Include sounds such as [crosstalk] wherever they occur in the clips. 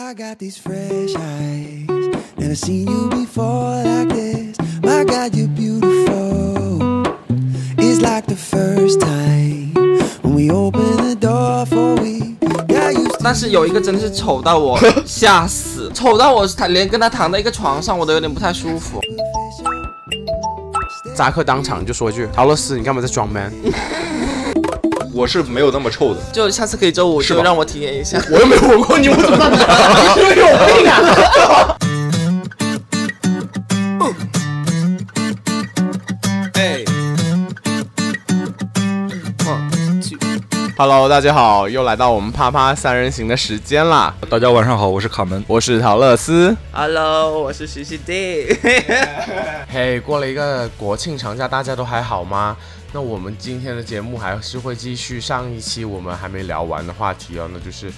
I got these fresh eyes. Never seen you before like this. My God, you're beautiful. It's like the first time when we open the door for we got used to 但是有一个真的是丑到我吓死，丑到我他连跟他躺在一个床上我都有点不太舒服。扎克当场就说一句：“陶乐斯，你干嘛在装 man？我是没有那么臭的。就下次可以周五就让我体验一下。我又没闻过你，我怎么办？你是不是有病啊？” Hello，大家好，又来到我们啪啪三人行的时间啦！大家晚上好，我是卡门。我是陶乐斯。Hello，我是徐熙娣。[laughs] 嘿，过了一个国庆长假，大家都还好吗？那我们今天的节目还是会继续上一期我们还没聊完的话题哦，那就是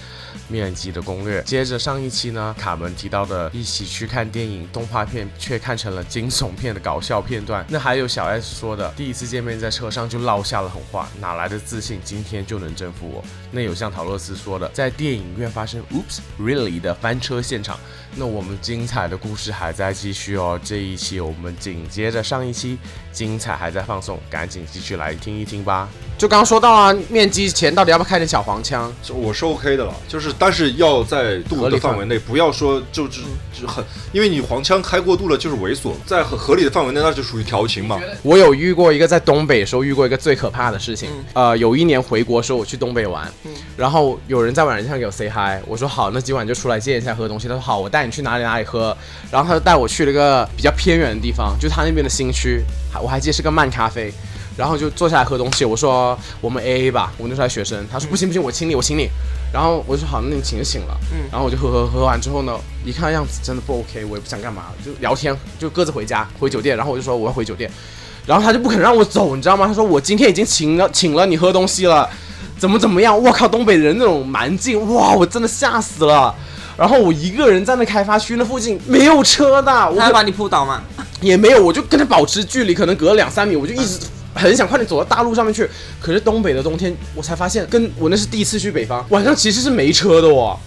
面基的攻略。接着上一期呢，卡门提到的一起去看电影动画片，却看成了惊悚片的搞笑片段。那还有小 S 说的，第一次见面在车上就落下了狠话，哪来的自信今天就能征服我？[laughs] 那有像陶乐斯说的，在电影院发生 “Oops really” 的翻车现场。那我们精彩的故事还在继续哦，这一期我们紧接着上一期，精彩还在放送，赶紧继续来听一听吧。就刚刚说到啊，面基前到底要不要开点小黄腔？我是 OK 的了，就是但是要在度的范围内，不要说就是就很，因为你黄腔开过度了就是猥琐，在很合理的范围内那就属于调情嘛。我有遇过一个在东北的时候遇过一个最可怕的事情。呃，有一年回国的时候我去东北玩，然后有人在晚上给我 say hi，我说好，那今晚就出来见一下喝东西。他说好，我带你去哪里哪里喝。然后他就带我去了一个比较偏远的地方，就是他那边的新区，还我还记得是个慢咖啡。然后就坐下来喝东西，我说我们 A A 吧，我那时候还学生，他说不行不行，我请你，我请你。然后我就说好，那你请就请了。嗯。然后我就喝喝喝完之后呢，一看样子真的不 OK，我也不想干嘛，就聊天，就各自回家回酒店。然后我就说我要回酒店，然后他就不肯让我走，你知道吗？他说我今天已经请了请了你喝东西了，怎么怎么样？我靠，东北人那种蛮劲，哇，我真的吓死了。然后我一个人在那开发区那附近没有车的，我可他要把你扑倒吗？也没有，我就跟他保持距离，可能隔了两三米，我就一直 [laughs] 很想快点走到大路上面去。可是东北的冬天，我才发现，跟我那是第一次去北方，晚上其实是没车的哦，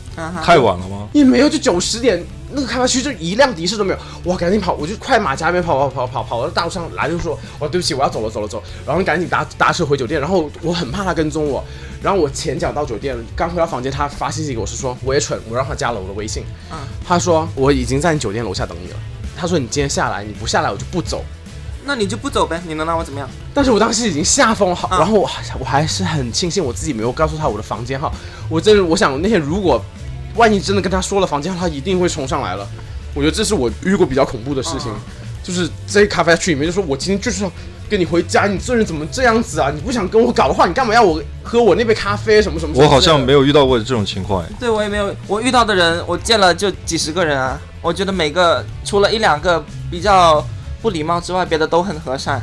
太晚了吗？也没有，就九十点，那个开发区就一辆的士都没有，哇，赶紧跑，我就快马加鞭跑跑跑跑跑到大路上来，就说，哇，对不起，我要走了走了走，然后赶紧搭搭车回酒店，然后我很怕他跟踪我，然后我前脚到酒店，刚回到房间，他发信息给我是说，我也蠢，我让他加了我的微信，嗯他说我已经在你酒店楼下等你了，他说你今天下来，你不下来我就不走。那你就不走呗，你能拿我怎么样？但是我当时已经吓疯了，然后我还我还是很庆幸我自己没有告诉他我的房间号。我真的我想那天如果万一真的跟他说了房间号，他一定会冲上来了。我觉得这是我遇过比较恐怖的事情，啊就是在咖啡区里面就说，我今天就是要跟你回家，你这人怎么这样子啊？你不想跟我搞的话，你干嘛要我喝我那杯咖啡什么什么什么我好像没有遇到过这种情况哎。对我也没有，我遇到的人，我见了就几十个人啊。我觉得每个除了一两个比较不礼貌之外，别的都很和善，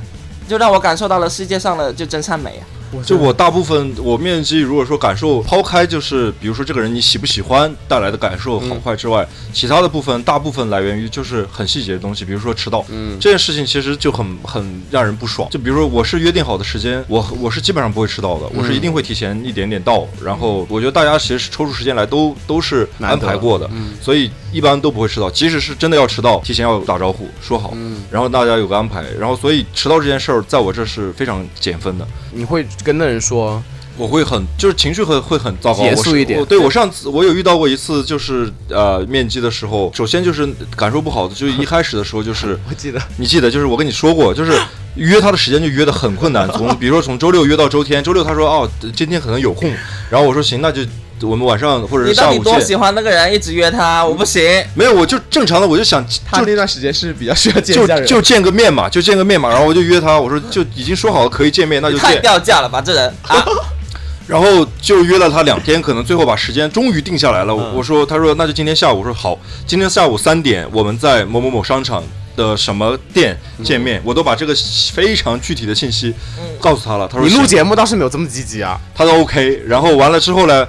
就让我感受到了世界上的就真善美啊。就我大部分我面基，如果说感受抛开就是比如说这个人你喜不喜欢带来的感受好坏之外，其他的部分大部分来源于就是很细节的东西，比如说迟到，嗯这件事情其实就很很让人不爽。就比如说我是约定好的时间，我我是基本上不会迟到的，我是一定会提前一点点到。然后我觉得大家其实抽出时间来都都是安排过的，所以一般都不会迟到。即使是真的要迟到，提前要打招呼说好，然后大家有个安排。然后所以迟到这件事儿在我这是非常减分的。你会跟那人说，我会很就是情绪会会很糟糕，严肃一点。我对我上次我有遇到过一次，就是呃面基的时候，[laughs] 首先就是感受不好的，就是一开始的时候就是 [laughs] 我记得。你记得就是我跟你说过，就是 [laughs] 约他的时间就约的很困难，从比如说从周六约到周天，周六他说哦今天可能有空，然后我说行那就我们晚上或者你是下午到底多喜。欢那个人，一直约他，我不行。没有，我就正常的，我就想就他那段时间是比较需要见就一下人，就见个面嘛，就见个面嘛，然后我就约他，我说就已经说好了可以见面，那就太。掉价了吧，这人啊！[laughs] 然后就约了他两天，可能最后把时间终于定下来了。我我说，他说那就今天下午。我说好，今天下午三点我们在某某某商场的什么店见面，我都把这个非常具体的信息告诉他了。他说你录节目倒是没有这么积极啊。他说 OK，然后完了之后呢，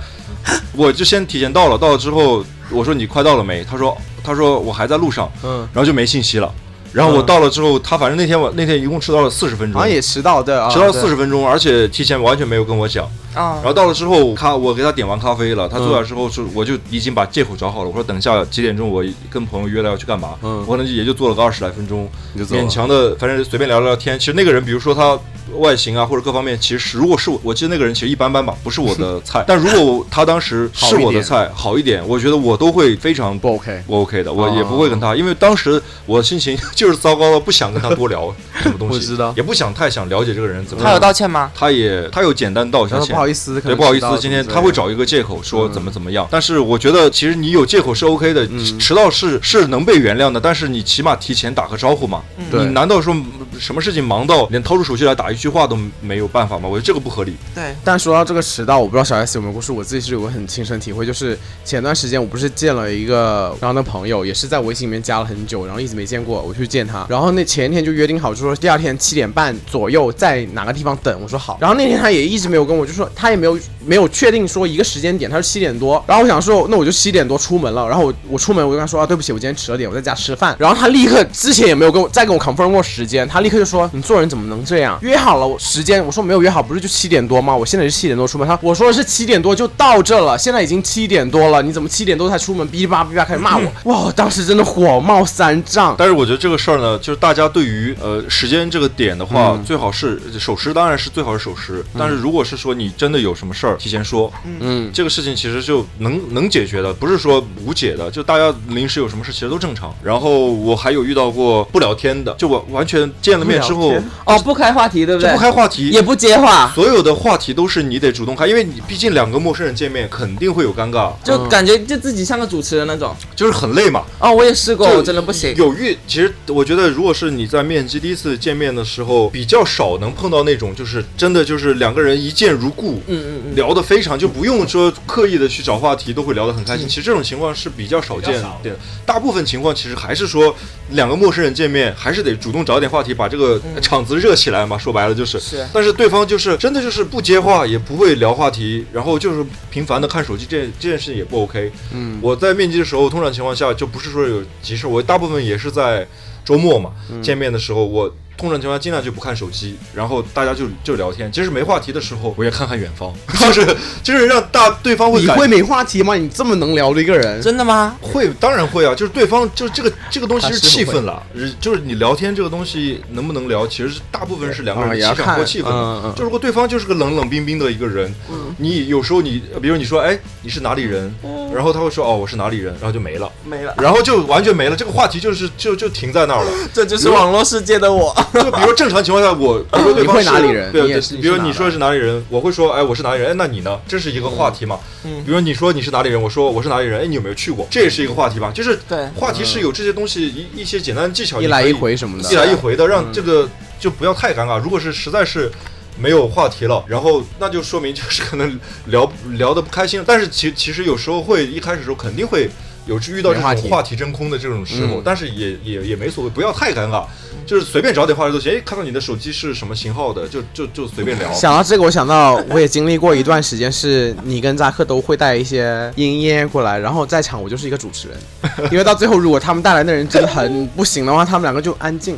[laughs] 我就先提前到了，到了之后我说你快到了没？他说他说我还在路上，嗯，然后就没信息了。然后我嗯到了之后，他反正那天我那天一共迟到了四十分钟，好像也迟到，对啊，迟到了四十分钟，而且提前完全没有跟我讲。啊然后到了之后，咖我给他点完咖啡了，他坐下之后是我就已经把借口找好了，我说等一下几点钟我跟朋友约了要去干嘛，嗯我可能也就坐了个二十来分钟，勉强的反正随便聊聊天。其实那个人，比如说他外形啊或者各方面，其实如果是我，我记得那个人其实一般般吧，不是我的菜。[laughs] 但如果他当时是我的菜，好一点，我觉得我都会非常不 OK。不 OK 的，我哦也不会跟他，因为当时我的心情就是糟糕到不想跟他多聊什么东西，[laughs] 我知道也不想太想了解这个人怎么他有。道歉吗？他也他有简单道一下歉，不好意思，对，不好意思，今天他会找一个借口说嗯怎么怎么样。但是我觉得其实你有借口是 OK 的，嗯迟到是是能被原谅的，但是你起码提前打个招呼嘛。对你难道说什么事情忙到连掏出手机来打一句话都没有办法吗？我觉得这个不合理。对，但说到这个迟到，我不知道小 S 有没有故事，我自己是有个很亲身体会，就是前段时间我不是见了一个然后的朋友，也是在微信里面加了很久，然后一直没见过，我去见他，然后那前一天就约定好，就说第二天七点半左右在哪个地方等，我说好，然后那天他也一直没有跟我，就说他也没有没有确定说一个时间点，他说七点多，然后我想说那我就七点多出门了，然后我我出门我就跟他说啊对不起，我今天迟了点，我在家吃饭，然后他立刻之前也没有跟我再跟我 confirm 过时间，他立刻就说你做人怎么能这样？约好了时间，我说没有约好，不是就七点多吗？我现在是七点多出门，他我说的是七点多就到这了，现在已经七点多了，你怎么七点多才出门？哔哩吧哔哩吧开始骂我，[laughs] 哇，我当时真的火冒三丈。但是我觉得这个事儿呢，就是大家对于呃时间这个点的话，最好是守时，当然是最好是守时。但是如果是说你真的有什么事儿，提前说，嗯，这个事情其实就能能解决的，不是说无解的。就大家临时有什么事，其实都正常。然后我还有遇到过不聊天的，就完完全见了面之后哦，不开话题，对不对？不开话题，也不接话，所有的话题都是你得主动开，因为你毕竟两个陌生人见面，肯定会有尴尬，就感觉就自己像个主持人那种。就是很累嘛。哦，我也试过，我真的不行。有遇，其实我觉得，如果是你在面基第一次见面的时候，比较少能碰到那种，就是真的就是两个人一见如故，嗯嗯嗯，聊得非常，就不用说刻意的去找话题，都会聊得很开心。其实这种情况是比较少见的，大部分情况其实还是说两个陌生人见面，还是得主动找点话题，把这个场子热起来嘛。说白了就是，是但是对方就是真的就是不接话，也不会聊话题，然后就是频繁的看手机，这这件事情也不 OK。嗯，我在面基的时候，通常情况下就不是说有急事，我大部分也是在周末嘛、嗯见面的时候，我通常情况下尽量就不看手机，然后大家就就聊天。即使没话题的时候，我也看看远方，[laughs] 就是就是让大对方会你会没话题吗？你这么能聊的一个人，真的吗？会，当然会啊，就是对方就是这个这个东西是气氛了，呃就是你聊天这个东西能不能聊，其实是大部分是两个啊人的气场也要看或气氛就如果对方就是个冷冷冰冰的一个人，你有时候你比如你说哎你是哪里人，然后他会说哦我是哪里人，然后就没了。没了，然后就完全没了，这个话题就是就就停在那儿了。[laughs] 这就是网络世界的我。就比如正常情况下，我比如说对方是哪里人对比如你说是哪里人，我会说哎我是哪里人，哎那你呢？这是一个话题嘛。嗯比如你说你是哪里人，我说我是哪里人，哎你有没有去过？这也是一个话题吧。就是对话题是有这些东西一一些简单的技巧，一来一回什么的一来一回的，让这个就不要太尴尬。如果是实在是。没有话题了，然后那就说明就是可能聊聊的不开心，但是其其实有时候会一开始时候肯定会有遇到这种话题真空的这种时候，嗯但是也也也没所谓，不要太尴尬，就是随便找点话题都行。哎，看到你的手机是什么型号的，就就就随便聊。[laughs] 想到这个，我想到我也经历过一段时间，是你跟扎克都会带一些音乐过来，然后在场我就是一个主持人，[laughs] 因为到最后如果他们带来的人真的很不行的话，他们两个就安静，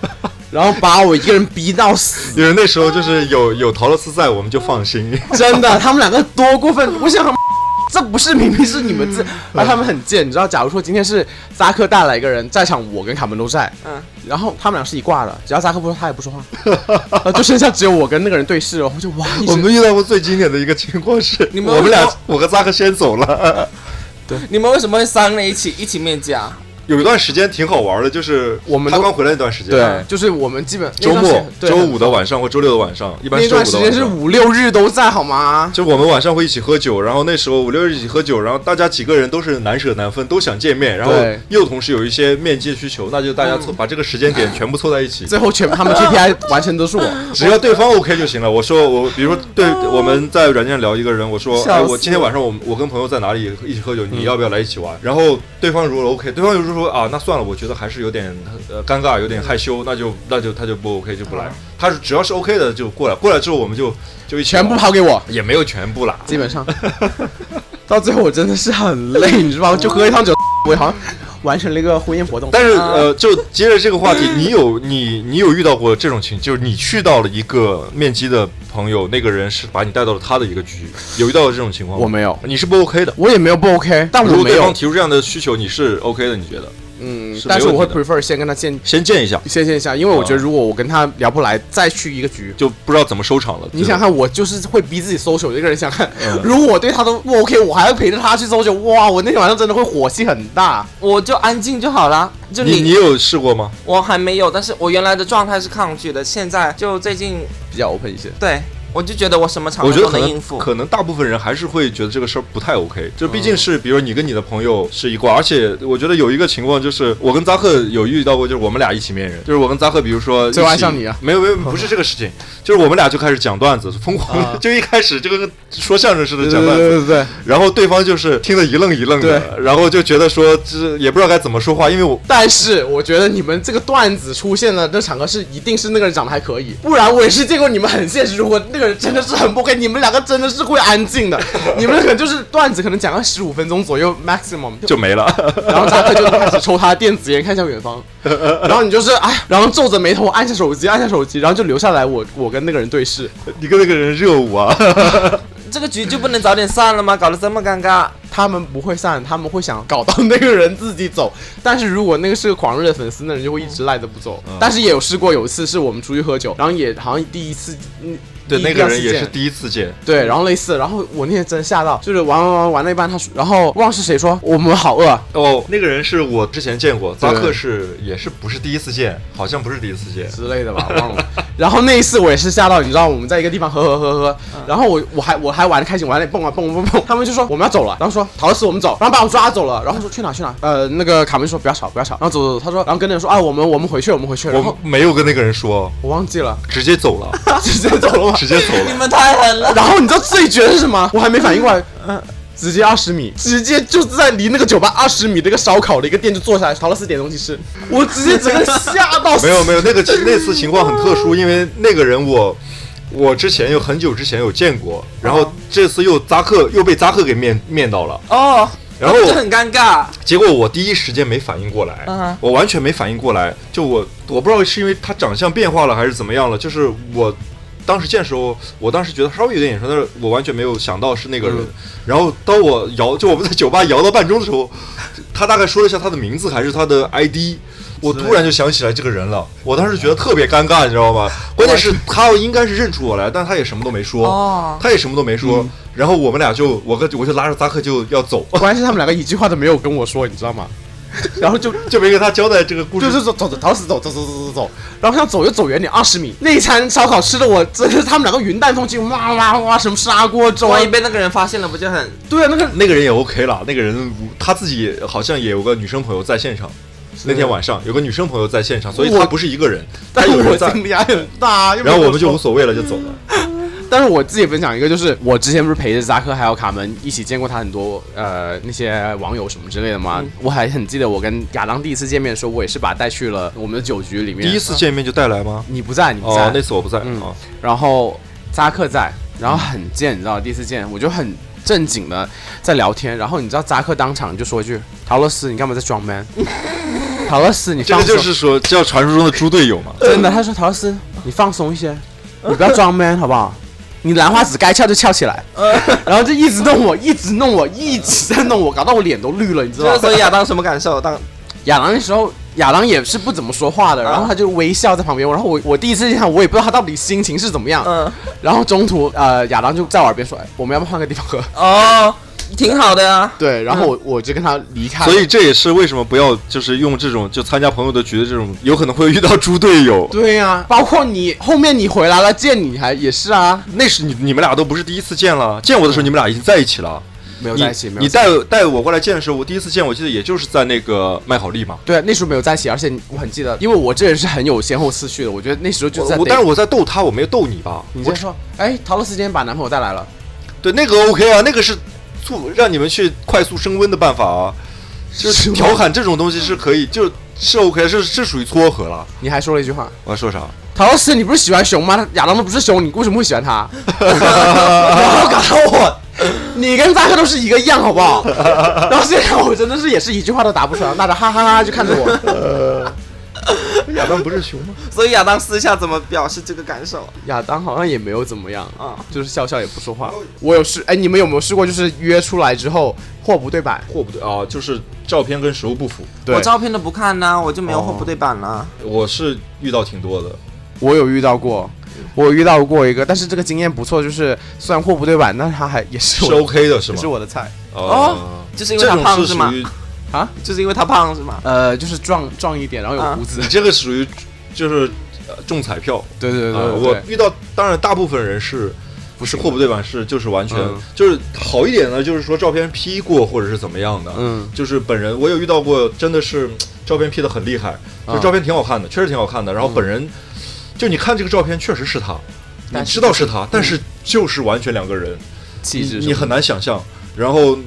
[laughs] 然后把我一个人逼到死，因为那时候就是有有陶乐斯在，我们就放心。真的，他们两个多过分！我想。这不是明明是你们自，而他们很贱，你知道？假如说今天是扎克带来一个人，在场我跟卡门都在，嗯，然后他们俩是一挂的，只要扎克不说，他也不说话，[laughs] 就剩下只有我跟那个人对视，然后就哇，我们遇到过最经典的一个情况是，[laughs] 你们我们俩我和扎克先走了。[laughs] 对你们为什么会三个人一起一起面基啊？有一段时间挺好玩的，就是我们都他刚回来那段时间，对，就是我们基本周末周五的晚上或周六的晚上，一般是周五那段时间是。五六日都在，好吗？就我们晚上会一起喝酒，然后那时候五六日一起喝酒，然后大家几个人都是难舍难分，都想见面，然后又同时有一些面基的需求，那就大家凑、把这个时间点全部凑在一起，最后全他们 [laughs] KPI 完成都是我，[laughs] 只要对方 OK 就行了。我说我，比如说对我们在软件上聊一个人，我说，哎，我今天晚上我我跟朋友在哪里一起喝酒，你要不要来一起玩？然后对方如果 OK，对方有时候说啊，那算了，我觉得还是有点呃尴尬，有点害羞，那就那就他就不 OK 就不来。他是只要是 OK 的就过来，过来之后我们就就一全部抛给我，也没有全部啦。基本上 [laughs] 到最后我真的是很累，你知道吗？就喝一趟酒，我好像完成了一个婚宴活动。但是呃，就接着这个话题，你有你你有遇到过这种情，就是你去到了一个面基的朋友，那个人是把你带到了他的一个局，有遇到过这种情况吗？我没有你是不 OK 的。我也没有不 OK，但我没有如果对方，提出这样的需求，你是 OK 的？你觉得？嗯，是但是我会 prefer 先跟他见先见一下，先见一下，因为我觉得哦如果我跟他聊不来，再去一个局。就不知道怎么收场了。你想看，我就是会逼自己 social 的一个人。想看，嗯 [laughs] 如果我对他都不 OK，我还要陪着他去 social，哇，我那天晚上真的会火气很大。我就安静就好了。就你你有试过吗？我还没有，但是我原来的状态是抗拒的，现在就最近比较 open 一些。对我就觉得我什么场合我觉得可能都能应付。可能大部分人还是会觉得这个事儿不太 OK，就毕竟是比如你跟你的朋友是一挂，而且我觉得有一个情况就是我跟扎克有遇到过，就是我们俩一起面人，就是我跟扎克，比如说最后一起爱上你啊。没有没有不是这个事情，就是我们俩就开始讲段子，疯狂啊。[laughs] 就一开始就跟说相声似的讲段子，对对对。然后对方就是听得一愣一愣的，然后就觉得说这也不知道该怎么说话，因为我但是我觉得你们这个段子出现了，这场合是一定是那个人长得还可以，不然我也是见过你们很现实。如果那个人真的是很不 OK，你们两个真的是会安静的，[laughs] 你们可能就是段子可能讲个十五分钟左右 maximum 就没了。[laughs] 然后扎克就开始抽他的电子烟，看向远方，[laughs] 然后你就是哎，然后皱着眉头按下手机，按下手机，然后就留下来我我跟那个人对视。你跟那个人热舞啊？这个局就不能早点散了吗？搞得这么尴尬。他们不会散，他们会想搞到那个人自己走。但是如果那个是个狂热的粉丝，那人就会一直赖着不走。嗯但是也有试过，有一次是我们出去喝酒，然后也好像第一次，嗯，对，那个人也是第一次见。对，然后类似，然后我那天真的吓到，就是玩玩玩玩了一半，他说，然后忘了是谁说我们好饿，哦，那个人是我之前见过，对扎克是也是不是第一次见，好像不是第一次见。之类的吧，忘了。然后那一次我也是吓到，你知道我们在一个地方喝喝喝喝，然后我我还我还玩的开心，我还在蹦啊蹦蹦蹦，他们就说我们要走了，然后说陶乐斯我们走，然后把我抓走了，然后说去哪去哪，呃那个卡门说不要吵不要吵，然后走走走，他说然后跟那人说啊我们我们回去我们回去，然我后没有跟那个人说，我忘记了，直接走了，[laughs] 直接走了吗？直接走了。[laughs] 你们太狠了。然后你知道最绝的是什么？[laughs] 我还没反应过来，嗯。直接二十米，直接就是在离那个酒吧二十米的一个烧烤的一个店就坐下来，陶乐斯点东西吃，我直接整个吓到。没有没有，那个 [laughs] 那次情况很特殊，因为那个人我我之前有很久之前有见过，然后这次又扎克又被扎克给面面到了，哦，然后就很尴尬。结果我第一时间没反应过来，嗯我完全没反应过来，就我我不知道是因为他长相变化了还是怎么样了，就是我。当时见的时候，我当时觉得稍微有点眼熟，但是我完全没有想到是那个人。嗯然后当我摇，就我们在酒吧摇到半钟的时候，他大概说了一下他的名字还是他的 ID，我突然就想起来这个人了。我当时觉得特别尴尬，你知道吗？关键是他应该是认出我来，但他也什么都没说，哦他也什么都没说。然后我们俩就我跟我就拉着扎克就要走，[laughs] 关键是他们两个一句话都没有跟我说，你知道吗？[laughs] 然后就就没跟他交代这个故事。就是走走走，逃死走走走走走走，然后想走就走远点，二十米。那一餐烧烤吃的我真是他们两个云淡风轻，哇哇哇，什么砂锅粥啊万一，被那个人发现了，不就很？对啊，那个那个人也 OK 了，那个人他自己好像也有个女生朋友在现场。那天晚上有个女生朋友在现场，所以他我不是一个人，他但是我有人在。压力很大，然后我们就无所谓了，就走了。[laughs] 但是我自己分享一个，就是我之前不是陪着扎克还有卡门一起见过他很多呃那些网友什么之类的吗？我还很记得我跟亚当第一次见面的时候，我也是把他带去了我们的酒局里面。第一次见面就带来吗？你不在，你不在。哦，那次我不在。嗯哦，然后扎克在，然后很贱，你知道，第一次见我就很正经的在聊天，然后你知道扎克当场就说一句：“陶乐斯，你干嘛在装 man？” [laughs] 陶乐斯，你这个放松。就是说叫传说中的猪队友嘛。真的，他说陶乐斯，你放松一些，你不要装 man 好不好？你兰花指该翘就翘起来，[laughs] 然后就一直弄我，一直弄我，一直在弄我，搞到我脸都绿了，你知道吗？所以亚当什么感受？当亚当那时候，亚当也是不怎么说话的，然后他就微笑在旁边，然后我我第一次见他，我也不知道他到底心情是怎么样，嗯。然后中途呃亚当就在我耳边说，哎，我们要不要换个地方喝？哦，挺好的啊。对，然后我我就跟他离开了，所以这也是为什么不要就是用这种就参加朋友的局的这种，有可能会遇到猪队友。对呀、包括你后面你回来了见你还也是啊，那是你你们俩都不是第一次见了，见我的时候你们俩已经在一起了。没有在一起，没有你在一起带带我过来见的时候，我第一次见，我记得也就是在那个麦好利嘛。对，那时候没有在一起，而且我很记得，因为我这人是很有先后次序的，我觉得那时候就在我我但是我在逗他，我没有逗你吧？你先说，哎，陶乐斯今天把男朋友带来了，对那个 OK 啊，那个是促让你们去快速升温的办法啊，就是调侃这种东西是可以，就是是 OK，是是属于撮合了。你还说了一句话，我要说啥？陶老师，你不是喜欢熊吗？亚当都不是熊，你为什么会喜欢他？[laughs] 然后搞到我你跟扎克都是一个样，好不好？[laughs] 然后现在我真的是也是一句话都答不出来，那着哈哈哈就看着我。[laughs] [laughs] 亚当不是熊吗？所以亚当私下怎么表示这个感受？亚当好像也没有怎么样啊，就是笑笑也不说话。我有试，哎，你们有没有试过，就是约出来之后货不对版？货不对啊，就是照片跟实物不符。对我照片都不看呢，我就没有货不对版了。我是遇到挺多的，我有遇到过，我遇到过一个，但是这个经验不错，就是虽然货不对版，但是他还也是是 OK 的是吗也是？我的菜。哦就是因为他胖是吗？啊，就是因为他胖是吗？呃，就是壮壮一点，然后有啊胡子。你这个属于就是呃中彩票。对对对我遇到当然大部分人是。不是货不对版，是就是完全、嗯就是好一点呢，就是说照片 P 过或者是怎么样的，嗯就是本人我有遇到过，真的是照片 P 的很厉害，就啊照片挺好看的，确实挺好看的。然后本人、就你看这个照片确实是他，你知道是他，但是就是完全两个人，气质你你很难想象。然后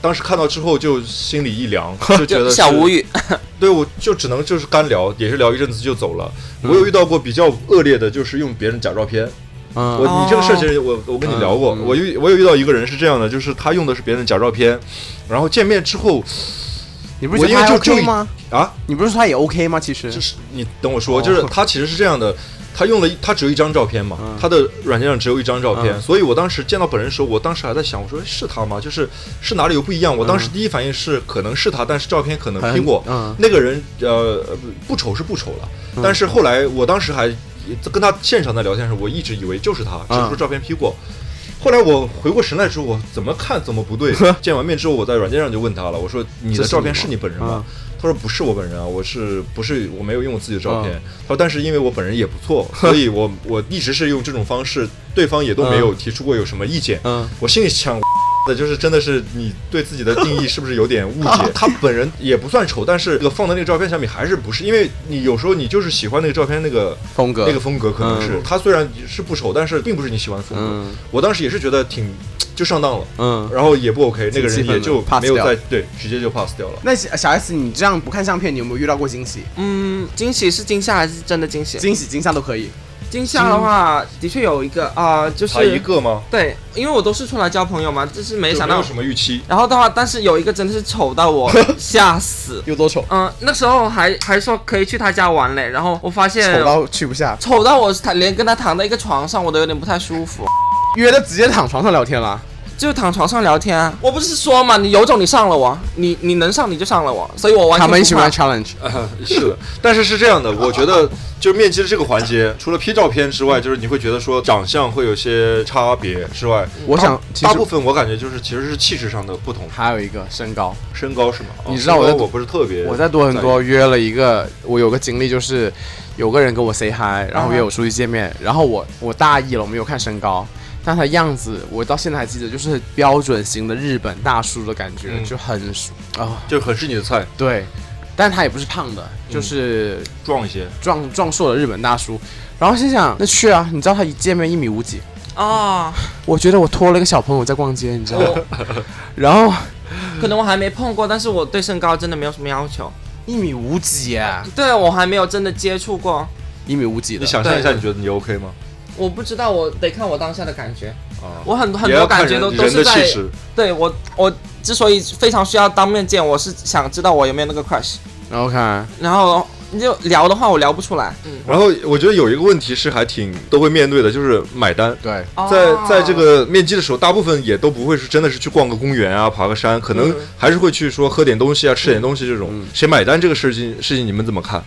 当时看到之后就心里一凉，[laughs] 就觉得小无语。[laughs] 对，我就只能就是干聊，也是聊一阵子就走了。我有遇到过比较恶劣的，就是用别人假照片。嗯我你这个事儿其实我我跟你聊过，我遇我有遇到一个人是这样的，就是他用的是别人假照片，然后见面之后你不是觉得他我因为就 OK 就吗？啊，你不是说他也 OK 吗？其实就是你等我说，哦就是他其实是这样的。他用了一，他只有一张照片嘛，嗯他的软件上只有一张照片，嗯所以我当时见到本人的时候，我当时还在想，我说是他吗？就是是哪里有不一样？我当时第一反应是可能是他，但是照片可能 P 过。嗯那个人呃不丑是不丑了，但是后来我当时还跟他现场在聊天的时候，我一直以为就是他，只是说照片 P 过。后来我回过神来之后，我怎么看怎么不对。[laughs] 见完面之后，我在软件上就问他了，我说你的照片是你本人吗？他说不是我本人啊，我是不是我没有用我自己的照片？他说但是因为我本人也不错，[laughs] 所以我我一直是用这种方式，对方也都没有提出过有什么意见。嗯我心里想。[laughs] 的就是真的是你对自己的定义是不是有点误解？[laughs] 他本人也不算丑，但是这个放的那个照片相比还是不是，因为你有时候你就是喜欢那个照片那个风格那个风格，可能是、嗯他虽然是不丑，但是并不是你喜欢的风格。嗯我当时也是觉得挺就上当了，嗯。然后也不 OK，那个人也就 pass 掉没有再对直接就 pass 掉了。那小小 S，你这样不看相片，你有没有遇到过惊喜？嗯，惊喜是惊吓还是真的惊喜？惊喜、惊吓都可以。惊吓的话，的确有一个啊、就是他一个吗？对，因为我都是出来交朋友嘛，就是没想到没有。什么预期。然后的话，但是有一个真的是丑到我 [laughs] 吓死。有多丑？嗯、那时候还还说可以去他家玩嘞，然后我发现丑到去不下，丑到我他连跟他躺在一个床上我都有点不太舒服，约的直接躺床上聊天了。就躺床上聊天啊。我不是说嘛，你有种你上了我，你你能上你就上了我，所以我完全他们喜欢 challenge。啊，[laughs] 是的，但是是这样的，我觉得就是面基的这个环节，除了 P 照片之外，就是你会觉得说长相会有些差别之外，我想大部分我感觉就是其实是气质上的不同，还有一个身高，身高是吗？哦你知道我在我不是特别，我在多伦多约了一个，我有个经历就是，有个人跟我 say hi，然后约我出去见面，然后我我大意了，我没有看身高，但他样子我到现在还记得，就是标准型的日本大叔的感觉，嗯。就很啊、就很是你的菜，对，但他也不是胖的，就是壮一些。壮壮硕的日本大叔，然后心想那去啊，你知道他一见面一米五几，啊，我觉得我拖了一个小朋友在逛街，你知道吗？[laughs] 然后可能我还没碰过，但是我对身高真的没有什么要求。一米五几耶，对我还没有真的接触过，一米五几的，你想象一下，对。你觉得你 OK 吗？我不知道，我得看我当下的感觉。啊，我很很也要看多感觉都都是在。对我我之所以非常需要当面见，我是想知道我有没有那个 crush，然后看然后你就聊的话我聊不出来。嗯，然后我觉得有一个问题是还挺都会面对的，就是买单。对，在在这个面基的时候，大部分也都不会是真的是去逛个公园啊、爬个山，可能嗯还是会去说喝点东西啊、吃点东西这种。谁买单这个事情，事情你们怎么看？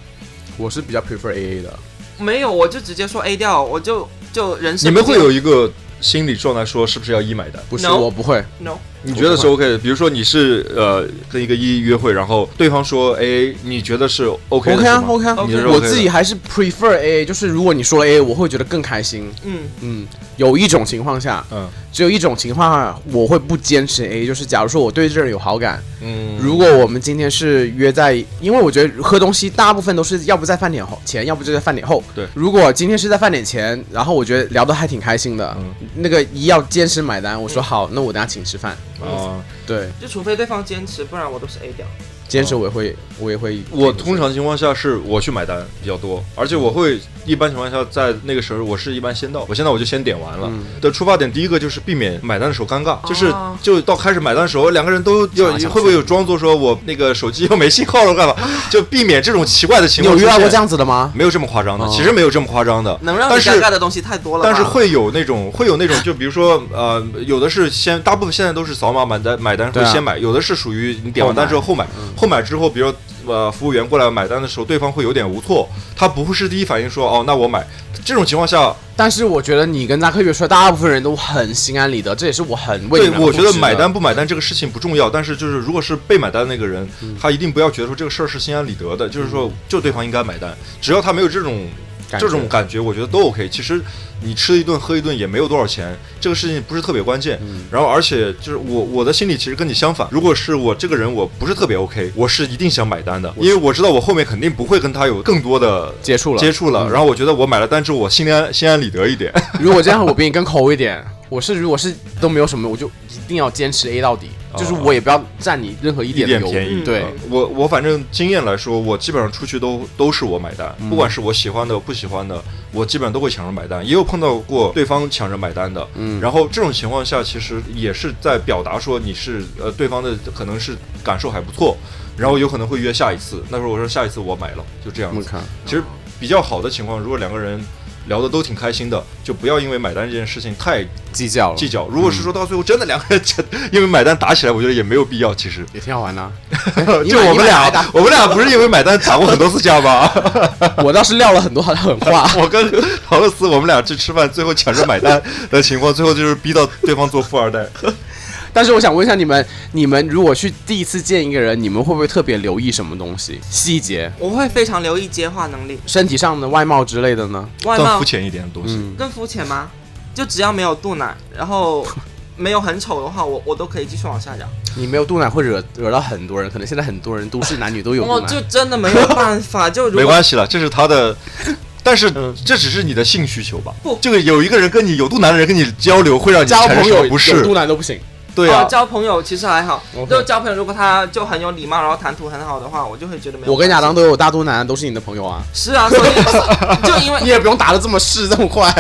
我是比较 prefer AA 的。没有，我就直接说 A 掉，我就就人生你们会有一个心理状态，说是不是要一买单？不是 No 我不会，no 你觉得是 OK 的？比如说你是呃跟一个一约会，然后对方说 AA，你觉得是 OK 的 OK 啊 OK 啊，你是我自己还是 prefer AA，就是如果你说了 AA，我会觉得更开心。嗯。嗯，有一种情况下，嗯。只有一种情况下我会不坚持 AA，就是假如说我对这人有好感，嗯，如果我们今天是约在，因为我觉得喝东西大部分都是要不在饭点后前，要不就在饭点后。对。如果今天是在饭点前，然后我觉得聊得还挺开心的，嗯。那个一要坚持买单，我说好，那我等下请吃饭。啊，对，就除非对方坚持，不然我都是 A 掉。坚持我也会，我也会。我通常情况下是我去买单比较多，而且我会一般情况下在那个时候我是一般先到，我现在我就先点完了。的出发点第一个就是避免买单的时候尴尬，就是就到开始买单的时候，两个人都要会不会有装作说我那个手机又没信号了干嘛？[laughs] 就避免这种奇怪的情况。有遇到过这样子的吗？没有这么夸张的，其实没有这么夸张的。能让你尴尬的东西太多了。但是会有那种会有那种，就比如说呃，有的是先，大部分现在都是扫码买单买单会先买，有的是属于你点完单之后后买，后买之后比如。呃，服务员过来买单的时候，对方会有点无措，他不会是第一反应说哦，那我买。这种情况下，但是我觉得你跟扎克约出来，大部分人都很心安理得，这也是我很为。对，我觉得买单不买单这个事情不重要，但是就是如果是被买单的那个人，他一定不要觉得说这个事儿是心安理得的，就是说就对方应该买单，只要他没有这种。这种感觉我觉得都 OK。其实你吃一顿喝一顿也没有多少钱，这个事情不是特别关键。然后而且就是我我的心里其实跟你相反，如果是我这个人我不是特别 OK，我是一定想买单的，因为我知道我后面肯定不会跟他有更多的接触了接触了。然后我觉得我买了单之后我心安心安理得一点。如果这样我比你更抠一点，我是如果是都没有什么，我就一定要坚持 A 到底。就是我也不要占你任何一点便宜。对我，我反正经验来说，我基本上出去都都是我买单，不管是我喜欢的不喜欢的，我基本上都会抢着买单。也有碰到过对方抢着买单的，嗯，然后这种情况下，其实也是在表达说你是呃对方的可能是感受还不错，然后有可能会约下一次。那时候我说下一次我买了，就这样子。其实比较好的情况，如果两个人。聊的都挺开心的，就不要因为买单这件事情太计较计较。如果是说到最后真的两个人 [laughs] 因为买单打起来，我觉得也没有必要。其实 [laughs] 也挺好玩的。[laughs] 就我们俩，我们俩不是因为买单打过很多次架吗？我倒是撂了很多狠话。我跟陶乐斯，我们俩去吃饭，最后抢着买单的情况，最后就是逼到对方做富二代。但是我想问一下你们，你们如果去第一次见一个人，你们会不会特别留意什么东西细节？我会非常留意接话能力，身体上的外貌之类的呢？外貌更肤浅一点的东西，更肤浅吗？就只要没有肚腩，然后 [laughs] 没有很丑的话，我我都可以继续往下讲。你没有肚腩会惹惹到很多人，可能现在很多人都市男女都有。我就真的没有办法，[laughs] 就没关系了，这是他的，但是 [laughs] 这只是你的性需求吧？不，这个有一个人跟你有肚腩的人跟你交流，会让你交朋友不是肚腩都不行。对啊，交朋友其实还好，就交朋友，如果他就很有礼貌，然后谈吐很好的话，我就会觉得没有。我跟亚当都有大肚腩，都是你的朋友啊。是啊，所以就因为 [laughs] 你也不用打的这么势这么快。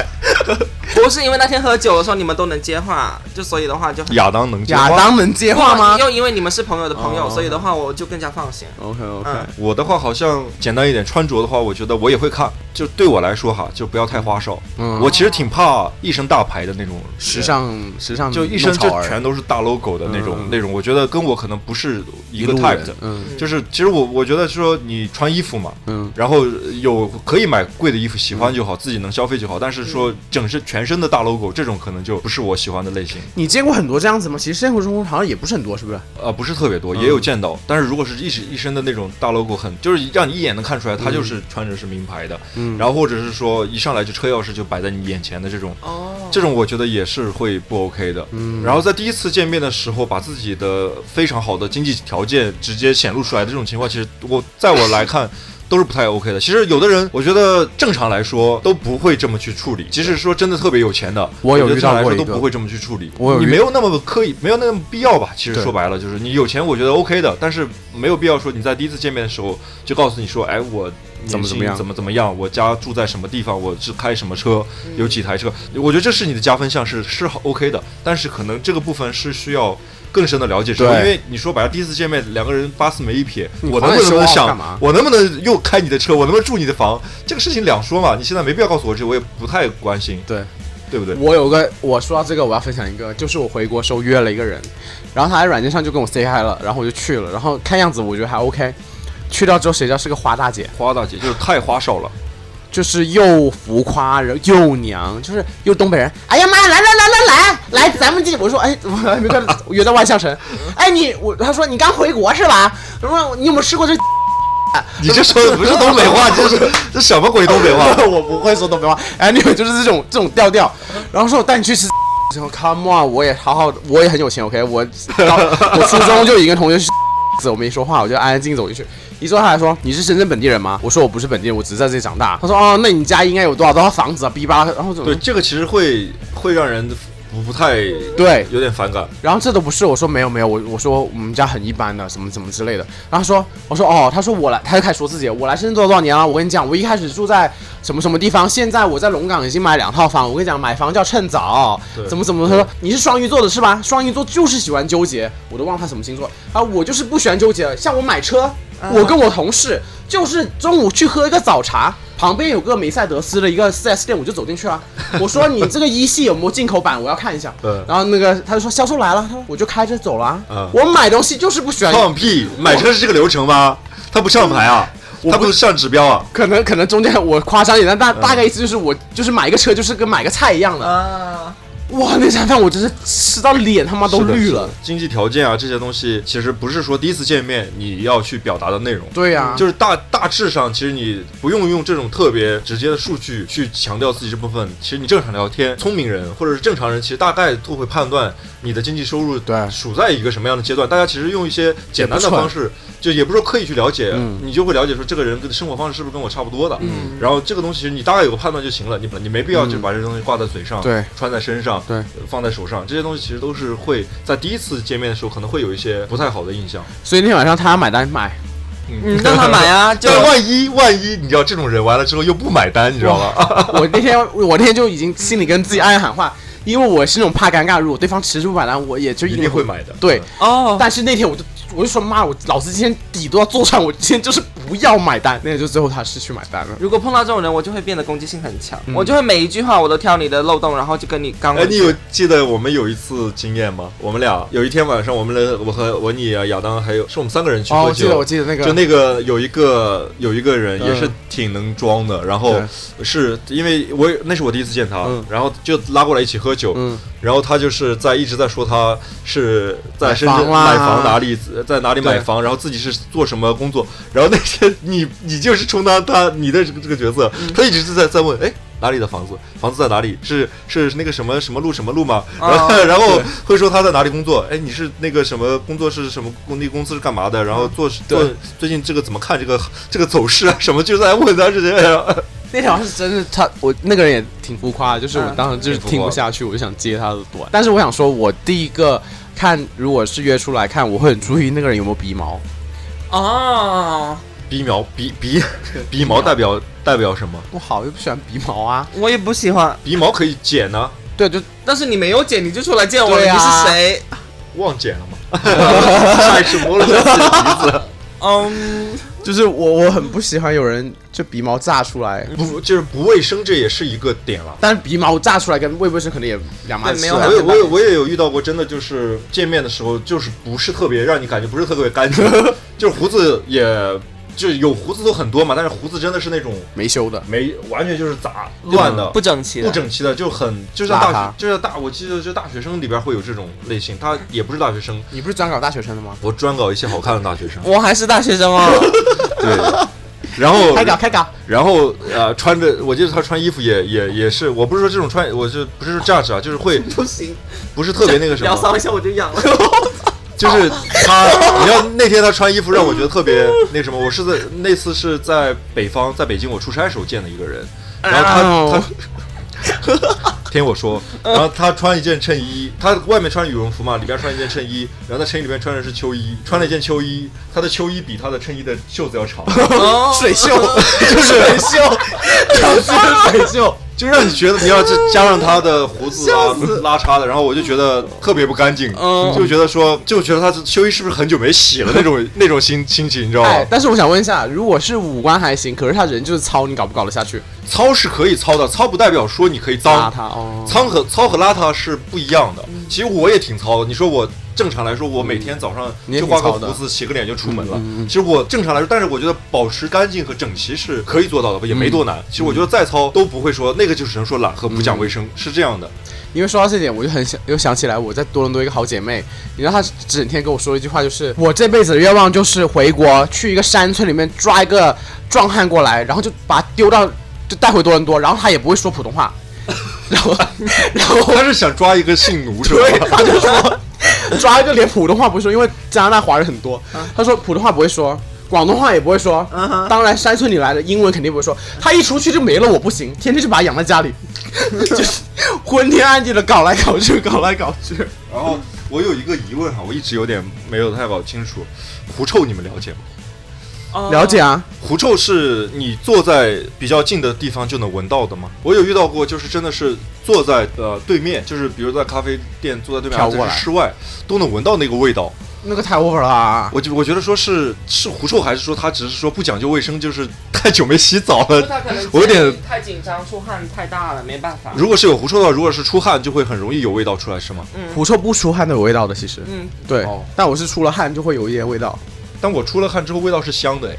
[laughs] 不是因为那天喝酒的时候你们都能接话，就所以的话就亚当能亚当能接话吗？又因为你们是朋友的朋友，所以的话我就更加放心。OK OK，我的话好像简单一点，穿着的话，我觉得我也会看。就对我来说哈，就不要太花哨。嗯，我其实挺怕一身大牌的那种时尚，时尚就一身就全都是大 logo 的那种那种，我觉得跟我可能不是一个 type 的。嗯，就是其实我我觉得说你穿衣服嘛，嗯，然后有可以买贵的衣服，喜欢就好，自己能消费就好。但是说整身全身的大 logo 这种可能就不是我喜欢的类型。你见过很多这样子吗？其实生活中好像也不是很多，是不是？呃，不是特别多，也有见到。但是如果是一身一身的那种大 logo，很就是让你一眼能看出来他就是穿着是名牌的。嗯，然后或者是说。说一上来就车钥匙就摆在你眼前的这种，哦，这种我觉得也是会不 OK 的。嗯，然后在第一次见面的时候，把自己的非常好的经济条件直接显露出来的这种情况，其实我在我来看都是不太 OK 的。其实有的人，我觉得正常来说都不会这么去处理。即使说真的特别有钱的，我有遇到过都不会这么去处理。我你没有那么刻意，没有那么必要吧？其实说白了就是你有钱，我觉得 OK 的，但是没有必要说你在第一次见面的时候就告诉你说，哎，我。怎么怎么样？怎么怎么样？我家住在什么地方？我是开什么车？有几台车？我觉得这是你的加分项，是是 OK 的。但是可能这个部分是需要更深的了解之后，因为你说白了，第一次见面，两个人八字没一撇，我能不能想，我能不能又开你的车？我能不能住你的房？这个事情两说嘛。你现在没必要告诉我这，我也不太关心。对，对不对？我有个，我说到这个，我要分享一个，就是我回国时候约了一个人，然后他在软件上就跟我 say hi 了，然后我就去了，然后看样子我觉得还 OK。去掉之后，谁知道是个花大姐？花大姐就是太花哨了，就是又浮夸然后又娘，就是又东北人。哎呀妈呀，来来来来来来，咱们进。我说，哎，没看约在万象城。[laughs] 哎，你我他说你刚回国是吧？我说？你有没有吃过这？你这说的不是东北话，这是这什么鬼东北话？[laughs] 我不会说东北话。哎，你们就是这种这种调调。然后说我带你去吃。然后 Come on，我也好好，我也很有钱。OK，我我初中就已经跟同学去。我没说话，我就安安静静走进去。一坐下来说：“你是深圳本地人吗？”我说：“我不是本地人，我只是在这里长大。”他说：“哦，那你家应该有多少多少房子啊？”逼吧，然后怎么对这个其实会会让人不不太对，有点反感。然后这都不是，我说没有没有，我我说我们家很一般的，什么什么之类的。然后他说，我说哦，他说我来，他就开始说自己，我来深圳多少多少年了。我跟你讲，我一开始住在什么什么地方，现在我在龙岗已经买两套房。我跟你讲，买房叫趁早，怎么怎么。他说你是双鱼座的是吧？双鱼座就是喜欢纠结，我都忘他什么星座啊，我就是不喜欢纠结。像我买车，我跟我同事就是中午去喝一个早茶。旁边有个梅赛德斯的一个 4S 店，我就走进去了。[laughs] 我说：“你这个一系有没有进口版？我要看一下。”嗯然后那个他就说销售来了，他说我就开车走了啊。嗯我买东西就是不喜欢，放屁！买车是这个流程吗？他不上牌啊，他不是上指标啊。可能可能中间我夸张一点，但大大概意思就是我就是买一个车就是跟买个菜一样的。啊，哇，那餐饭我真是吃到脸他妈都绿了。经济条件啊，这些东西其实不是说第一次见面你要去表达的内容。对呀、就是大大致上，其实你不用用这种特别直接的数据去强调自己这部分。其实你正常聊天，聪明人或者是正常人，其实大概都会判断你的经济收入对处在一个什么样的阶段。大家其实用一些简单的方式，就也不是说刻意去了解，嗯你就会了解说这个人的生活方式是不是跟我差不多的。嗯然后这个东西其实你大概有个判断就行了，你你没必要就把这东西挂在嘴上，对，穿在身上，对。呃放在手上，这些东西其实都是会在第一次见面的时候可能会有一些不太好的印象。所以那天晚上他买单买，嗯，让他买啊，[laughs] 就但万一万一你知道这种人完了之后又不买单，你知道吗？[laughs] 我那天我那天就已经心里跟自己暗暗喊话，因为我是那种怕尴尬，如果对方迟迟不买单，我也就一定定会买的。对，哦，但是那天我就我就说妈，我老子今天底都要做上，我今天就是不要买单。那个就最后他是去买单了。如果碰到这种人，我就会变得攻击性很强，嗯我就会每一句话我都挑你的漏洞，然后就跟你刚哎，你有记得我们有一次经验吗？我们俩有一天晚上，我们的我和我你啊亚当还有是我们三个人去哦，喝酒。我记得我记得那个就那个有一个有一个人嗯也是挺能装的，然后是因为我也那是我第一次见他，嗯然后就拉过来一起喝酒，嗯然后他就是在一直在说他是在深圳买房哪里在哪里买房，然后自己是做什么工作，然后那天你你就是充当他你的这个这个角色，嗯他一直是在在问哎。哪里的房子？房子在哪里？是是那个什么什么路什么路吗？然后、哦然后会说他在哪里工作？哎，你是那个什么工作是什么工地公司是干嘛的？然后做做对最近这个怎么看这个这个走势啊？什么就在问他这些。那条是真的，他我那个人也挺浮夸的，就是我嗯当时就是听不下去，我就想接他的短。但是我想说，我第一个看如果是约出来看，我会很注意那个人有没有鼻毛。哦，[laughs] [laughs] 鼻毛鼻鼻鼻毛代表代表什么？不好又不喜欢鼻毛啊。我也不喜欢，鼻毛可以剪呢、对，就但是你没有剪，你就出来见我了，对啊你是谁？忘剪了吗？[laughs] 下一次摸了自己的鼻子？嗯，就是我我很不喜欢有人就鼻毛炸出来，不，就是不卫生，这也是一个点了。但是鼻毛炸出来跟卫不卫生可能也两码没有事啊我也我也我也有遇到过，真的就是见面的时候，就是不是特别让你感觉不是特别干净，就是胡子也就是有胡子都很多嘛，但是胡子真的是那种没修的。没完全就是杂乱的，不整齐的，不整齐的，就很就像大学，就像大，我记得就大学生里边会有这种类型，他也不是大学生，你不是专搞大学生的吗？我专搞一些好看的大学生，[laughs] 我还是大学生哦。[laughs] 对。然后开搞开搞，然后呃，穿着，我记得他穿衣服也也也是，我不是说这种穿，我就不是说价值啊，就是会 [laughs] 不行，不是特别那个什么，聊骚一下我就痒了。就是他，你知道那天他穿衣服让我觉得特别那什么，我是在那次是在北方，在北京我出差时候见的一个人，然后他哦。他。听我说，然后他穿一件衬衣，他外面穿羽绒服嘛，里边穿一件衬衣，然后在衬衣里面穿的是秋衣，穿了一件秋衣，他的秋衣比他的衬衣的袖子要长，哦。[laughs] 水袖，就是水袖，就 [laughs] 是水袖。就让你觉得你要是加上他的胡子啊拉碴的，然后我就觉得特别不干净，嗯就觉得说就觉得他这秋衣是不是很久没洗了那种 [laughs] 那种心心情，你知道吗，？哎但是我想问一下，如果是五官还行，可是他人就是糙，你搞不搞得下去？糙是可以糙的，糙不代表说你可以邋，遢哦，糙和糙和邋遢是不一样的。其实我也挺糙的，你说我正常来说，我每天早上就刮个胡子、洗个脸就出门了。其实我正常来说，但是我觉得保持干净和整齐是可以做到的，也没多难。嗯其实我觉得再糙都不会说那个就只能说懒和不讲卫生，是这样的。因为说到这点，我就很想又想起来我在多伦多一个好姐妹，你知道她整天跟我说一句话，就是我这辈子的愿望就是回国去一个山村里面抓一个壮汉过来，然后就把他丢到 [laughs] 就带回多伦多，然后他也不会说普通话，然后然后他是想抓一个性奴是对，吧？他就说抓一个连普通话不会说，因为加拿大华人很多，他说普通话不会说。广东话也不会说，当然山村里来的英文肯定不会说。他一出去就没了，我不行，天天就把他养在家里，[laughs] 就是昏天暗地的搞来搞去，搞来搞去。然后我有一个疑问哈，我一直有点没有太搞清楚，狐臭你们了解吗？哦了解啊，狐臭是你坐在比较近的地方就能闻到的吗？我有遇到过，就是真的是坐在呃对面，就是比如在咖啡店坐在对面，飘过来在室外都能闻到那个味道。那个太 over 了啊。我就我觉得说是是狐臭，还是说他只是说不讲究卫生，就是太久没洗澡了。他可能我有点太紧张，出汗太大了，没办法。如果是有狐臭的话，如果是出汗，就会很容易有味道出来，是吗？嗯狐臭不出汗都有味道的，其实。嗯，对哦，但我是出了汗就会有一点味道。但我出了汗之后，味道是香的，哎。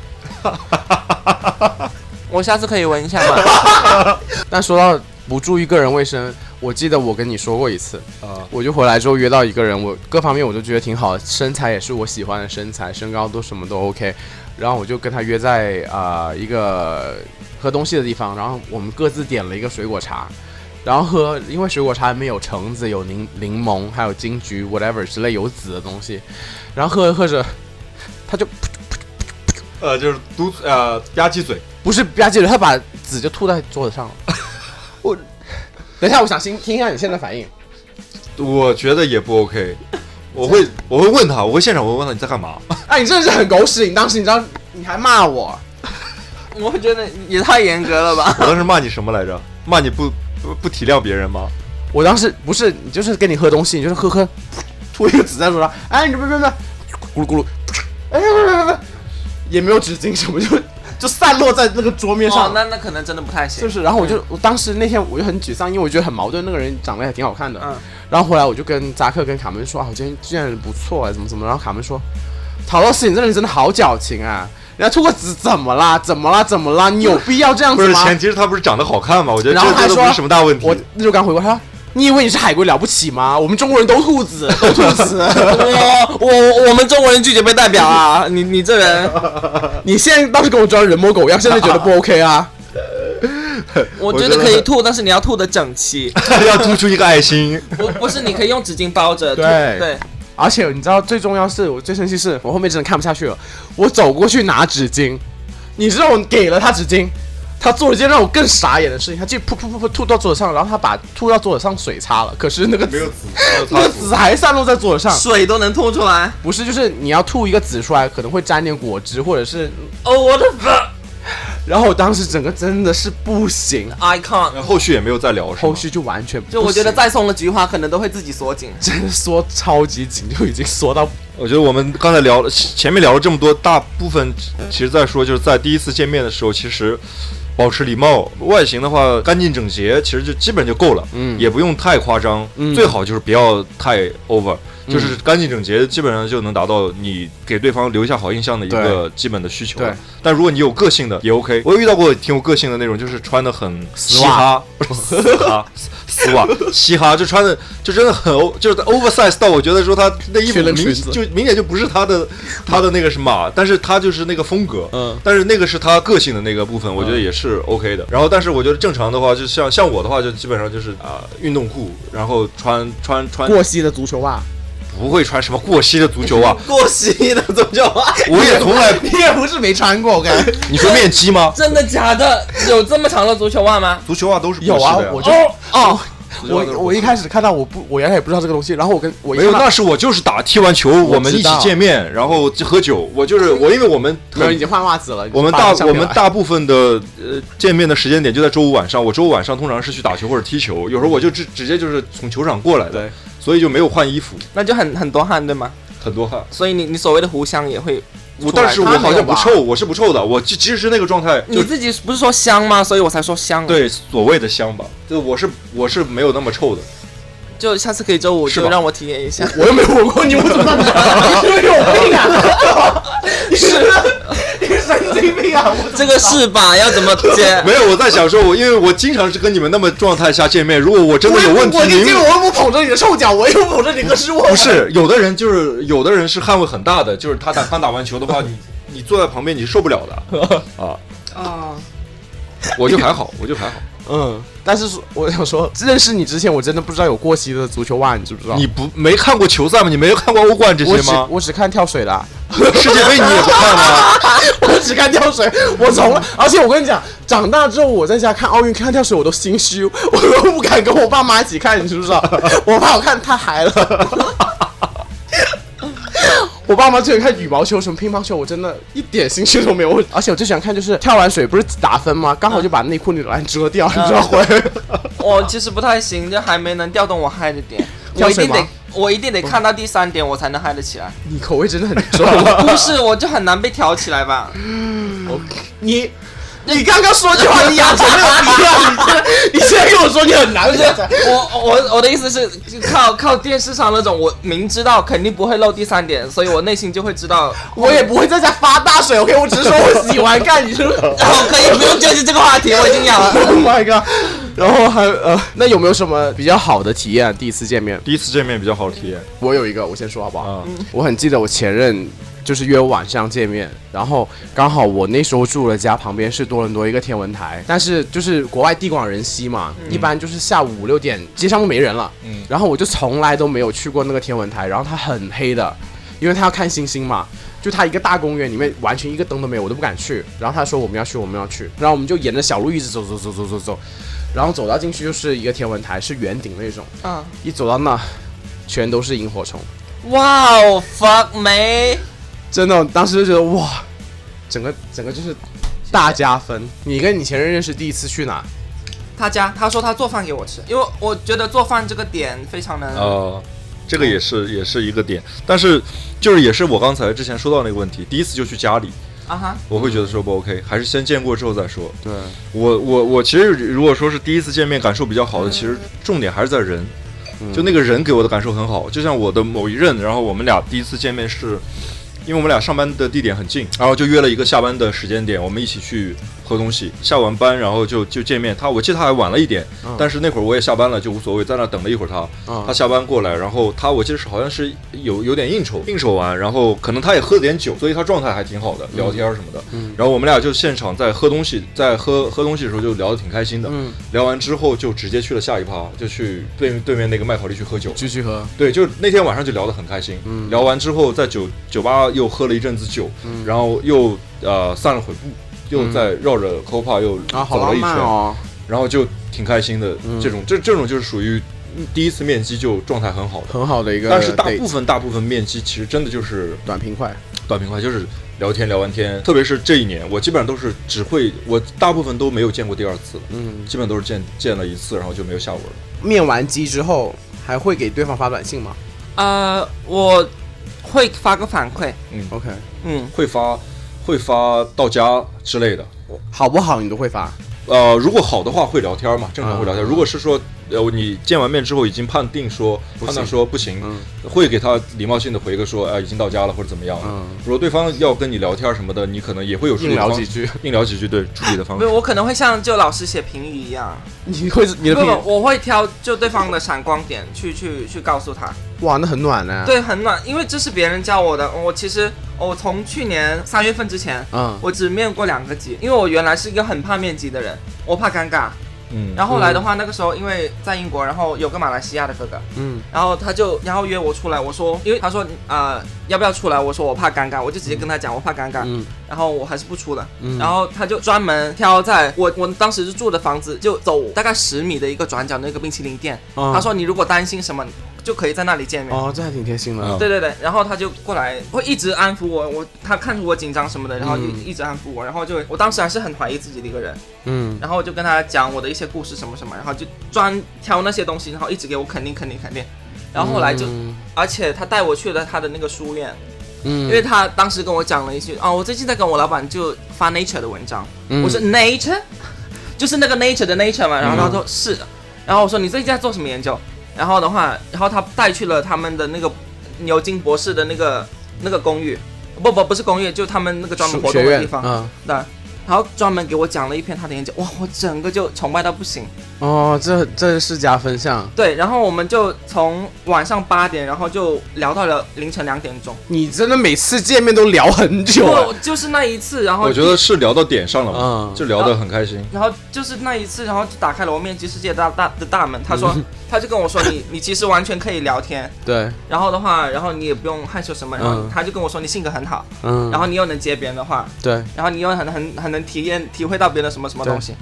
[laughs] 我下次可以闻一下吗？[laughs] 但说到不注意个人卫生，我记得我跟你说过一次，啊，我就回来之后约到一个人，我各方面我都觉得挺好，身材也是我喜欢的身材，身高都什么都 OK，然后我就跟他约在啊、呃一个喝东西的地方，然后我们各自点了一个水果茶，然后喝，因为水果茶里面有橙子、有柠柠檬，还有金桔 whatever 之类有籽的东西，然后喝着喝着，他就呃，就是嘟呃吧唧嘴。不是吧唧嘴，他把纸就吐在桌子上了。[laughs] 我等一下，我想听听一下你现在反应。我觉得也不 OK，我会我会问他，我会现场我会问他你在干嘛？[laughs] 哎，你真的是很狗屎！你当时你知道你还骂我，[laughs] 我觉得也太严格了吧。我当时骂你什么来着？骂你不不不体谅别人吗？我当时不是你就是跟你喝东西，你就是喝喝，吐一个纸在桌上，哎，你别别别，咕噜咕噜，哎别别别别，也没有纸巾什么，就 [laughs] 就散落在那个桌面上，，哦那那可能真的不太行。就是，然后我就我当时那天我就很沮丧，因为我觉得很矛盾，那个人长得还挺好看的，嗯然后后来我就跟扎克跟卡门说啊，我今天这样人不错啊，怎么怎么，然后卡门说，陶老师你这人真的好矫情啊，人家吐个纸怎么啦？怎么啦？怎么啦？你有必要这样子吗不是？前提是他不是长得好看吗？我觉得然后他说这这都不是什么大问题我。那就刚回过，他说你以为你是海归了不起吗？我们中国人都兔子，[laughs] 都兔子。我我我们中国人拒绝被代表啊！你你这人，[laughs] 你现在倒是跟我装人模狗样，现在觉得不 OK 啊？[laughs] 我觉得可以吐，但是你要吐的整齐，要吐出一个爱心，不不是你可以用纸巾包着。吐对对，而且你知道最重要是我最生气是我后面真的看不下去了，我走过去拿纸巾，你知道我给了他纸巾，他做了一件让我更傻眼的事情，他就噗噗噗噗吐到桌子上，然后他把吐到桌子上水擦了，可是那个没有籽籽，那个纸还散落在桌子上。水都能吐出来。不是，就是你要吐一个纸出来，可能会沾点果汁，或者是，哦，我的 fuck，然后我当时整个真的是不行，I can't。后续也没有再聊，后续就完全不就我觉得再送了菊花，可能都会自己锁紧。真的缩超级紧，就已经缩到我觉得我们刚才聊了，前面聊了这么多，大部分其实在说就是在第一次见面的时候，其实保持礼貌，外形的话干净整洁，其实就基本就够了，嗯也不用太夸张，嗯最好就是不要太 over。就是干净整洁，基本上就能达到你给对方留下好印象的一个基本的需求了。对但如果你有个性的也 OK，我有遇到过挺有个性的那种，就是穿的很嘻哈，[laughs] 不是嘻哈，丝袜，嘻哈，就穿的就真的很 o，就是 oversize 到我觉得说他那衣服就明显就不是他的 [laughs] 他的那个什么，但是他就是那个风格，嗯但是那个是他个性的那个部分，我觉得也是 OK 的。然后，但是我觉得正常的话，就像像我的话，就基本上就是啊、运动裤，然后穿穿穿过膝的足球袜。不会穿什么过膝的足球袜，[laughs] 过膝的足球袜，我也从来。[laughs] 你也不是没穿过我感觉你说面基吗？[laughs] 真的假的？有这么长的足球袜吗？足球袜都是过有啊膝的呀，我就哦我我一开始看到我不，我原来也不知道这个东西，然后我跟我一没有，那是我就是打踢完球，我们一起见面，然后就喝酒。我就是我，因为我们没有已经换袜子了。我们大我们大部分的呃见面的时间点就在周五晚上。我周五晚上通常是去打球或者踢球，有时候我就直直接就是从球场过来的对，所以就没有换衣服，那就很很多汗对吗？很多汗。所以你你所谓的狐香也会我但是我好像不臭，我是不臭的。我即即使是那个状态，你自己不是说香吗？所以我才说香。，对所谓的香吧，就我是我是没有那么臭的。就下次可以周五就让我体验一下。我又没有闻过你，我怎么知道你？[laughs] 你是不是有病啊？[laughs] 你是你神经病啊！我这个是吧？要怎么接？[laughs] 没有，我在想说，我因为我经常是跟你们那么状态下见面，如果我真的有问题，我宁愿我又不捧着你的臭脚，我又不捧着你的失误。不是，有的人就是有的人是汗味很大的，就是他打刚打完球的话，[laughs] 你你坐在旁边你是受不了的啊。啊，[laughs] 我就还好，我就还好。嗯，但是说我想说，认识你之前，我真的不知道有过膝的足球袜，你知不知道？你不没看过球赛吗？你没有看过欧冠这些吗？我只看跳水的啊，[laughs] 世界杯你也不看吗？[laughs] 我只看跳水，我从来，而且我跟你讲，长大之后我在家看奥运看跳水，我都心虚，我都不敢跟我爸妈一起看，你知不知道？我怕我看太嗨了。我爸妈最喜欢看羽毛球、什么乒乓球，我真的一点兴趣都没有。[laughs] 而且我最喜欢看就是跳完水不是打分吗？刚好就把内裤那栏遮掉，你知道会？[laughs] 我其实不太行，就还没能调动我嗨的点。我一定得，我一定得看到第三点，我才能嗨得起来。你口味真的很重。[laughs] 不是，我就很难被挑起来吧？你你刚刚说句话，你养成那个逼啊！你现在你现在跟我说你很难，不 [laughs] 是我我我的意思是，就靠靠电视上那种，我明知道肯定不会漏第三点，所以我内心就会知道。我也不会在家发大水，OK？我只是说我喜欢看，你是不是然后 [laughs] 可以不用纠结这个话题，我已经养了。[laughs] Oh my god！然后还呃，那有没有什么比较好的体验？第一次见面，第一次见面比较好的体验我有一个，我先说好不好？嗯，我很记得我前任就是约我晚上见面，然后刚好我那时候住的家旁边是多伦多一个天文台，但是就是国外地广人稀嘛，一般就是下午五六点街上都没人了，嗯然后我就从来都没有去过那个天文台，然后它很黑的，因为它要看星星嘛。就它一个大公园里面完全一个灯都没有，我都不敢去。然后他说我们要去，我们要去，然后我们就沿着小路一直走走走走走走，然后走到进去就是一个天文台，是圆顶那种。嗯，一走到那，全都是萤火虫。哇哦，fuck 没。真的，当时就觉得哇，整个整个就是大加分。你跟你前任认识第一次去哪？他家他说他做饭给我吃，因为我觉得做饭这个点非常的。呃，这个也是也是一个点，但是就是也是我刚才之前说到那个问题，第一次就去家里，啊哈，我会觉得说不 OK，还是先见过之后再说。对，我我我其实如果说是第一次见面感受比较好的，其实重点还是在人，就那个人给我的感受很好。就像我的某一任，然后我们俩第一次见面是，因为我们俩上班的地点很近，然后就约了一个下班的时间点，我们一起去喝东西。下完班然后就就见面，他我记得他还晚了一点，但是那会儿我也下班了，就无所谓，在那等了一会儿他。嗯他下班过来，然后他我记得是好像是有有点应酬，应酬完，然后可能他也喝了点酒，所以他状态还挺好的，聊天什么的。然后我们俩就现场在喝东西，在喝喝东西的时候就聊得挺开心的。嗯聊完之后就直接去了下一趴，就去对对面那个麦考利去喝酒。继续喝。对，就那天晚上就聊得很开心。嗯聊完之后在酒酒吧又喝了一阵子酒，然后又呃散了会步，又在绕着 Copa 又啊，好浪走了一圈，漫哦！然后就挺开心的。嗯这种这这种就是属于第一次面基就状态很好的。很好的一个但是大部分大部分面基其实真的就是短平快。短平快，就是聊天聊完天。特别是这一年，我基本上都是只会，我大部分都没有见过第二次，嗯，基本都是见见了一次，然后就没有下文了。面完基之后还会给对方发短信吗呃，我会发个反馈，嗯？OK，嗯，会发会发到家之类的。好不好你都会发。呃，如果好的话会聊天嘛，正常会聊天。嗯如果是说，呃，你见完面之后已经判定说判断说不行，嗯会给他礼貌性的回个说，哎、已经到家了或者怎么样了。嗯如果对方要跟你聊天什么的，你可能也会有处硬理的方聊几句，硬聊几句，对处理的方式不是，。我可能会像就老师写评语一样，[laughs] 你会你的不评不，我会挑就对方的闪光点去去去告诉他，哇，那很暖呢。，对，很暖，因为这是别人教我的。我其实我从去年三月份之前，嗯，我只面过两个级，因为我原来是一个很怕面基的人，我怕尴尬。嗯，然后后来的话，那个时候因为在英国，然后有个马来西亚的哥哥，嗯。然后他就然后约我出来，我说，因为他说呃要不要出来，我说我怕尴尬，我就直接跟他讲我怕尴尬，嗯。然后我还是不出了。嗯。然后他就专门挑在我我当时是住的房子，就走大概十米的一个转角那个冰淇淋店。嗯他说你如果担心什么，就可以在那里见面。哦，这还挺贴心的。嗯。对对对，然后他就过来，会一直安抚我，我他看出我紧张什么的，然后就嗯。一直安抚我，然后就我当时还是很怀疑自己的一个人，嗯。然后我就跟他讲我的一些故事什么什么，然后就专挑那些东西，然后一直给我肯定肯定肯定，然后后来就，嗯。而且他带我去了他的那个书院，嗯。因为他当时跟我讲了一句，哦，我最近在跟我老板就发 Nature 的文章，嗯。我说 Nature，[laughs] 就是那个 Nature 的 Nature 嘛，然后他说、是的，然后我说你最近在做什么研究？然后的话，然后他带去了他们的那个牛津博士的那个那个公寓，不不不是公寓，就他们那个专门活动的地方，嗯。对，然后专门给我讲了一篇他的演讲，哇，我整个就崇拜到不行。哦，这这是加分项。对，然后我们就从晚上八点，然后就聊到了凌晨两点钟。你真的每次见面都聊很久啊。就就是那一次，然后我觉得是聊到点上了嘛，嗯就聊得很开心。然后就是那一次，然后就打开了我面积世界大大的大门。他说，[laughs] 他就跟我说，你你其实完全可以聊天，对，然后的话，然后你也不用害羞什么，然后嗯他就跟我说，你性格很好，嗯，然后你又能接别人的话，对然后你又很很很能体验体会到别人的什么什么东西。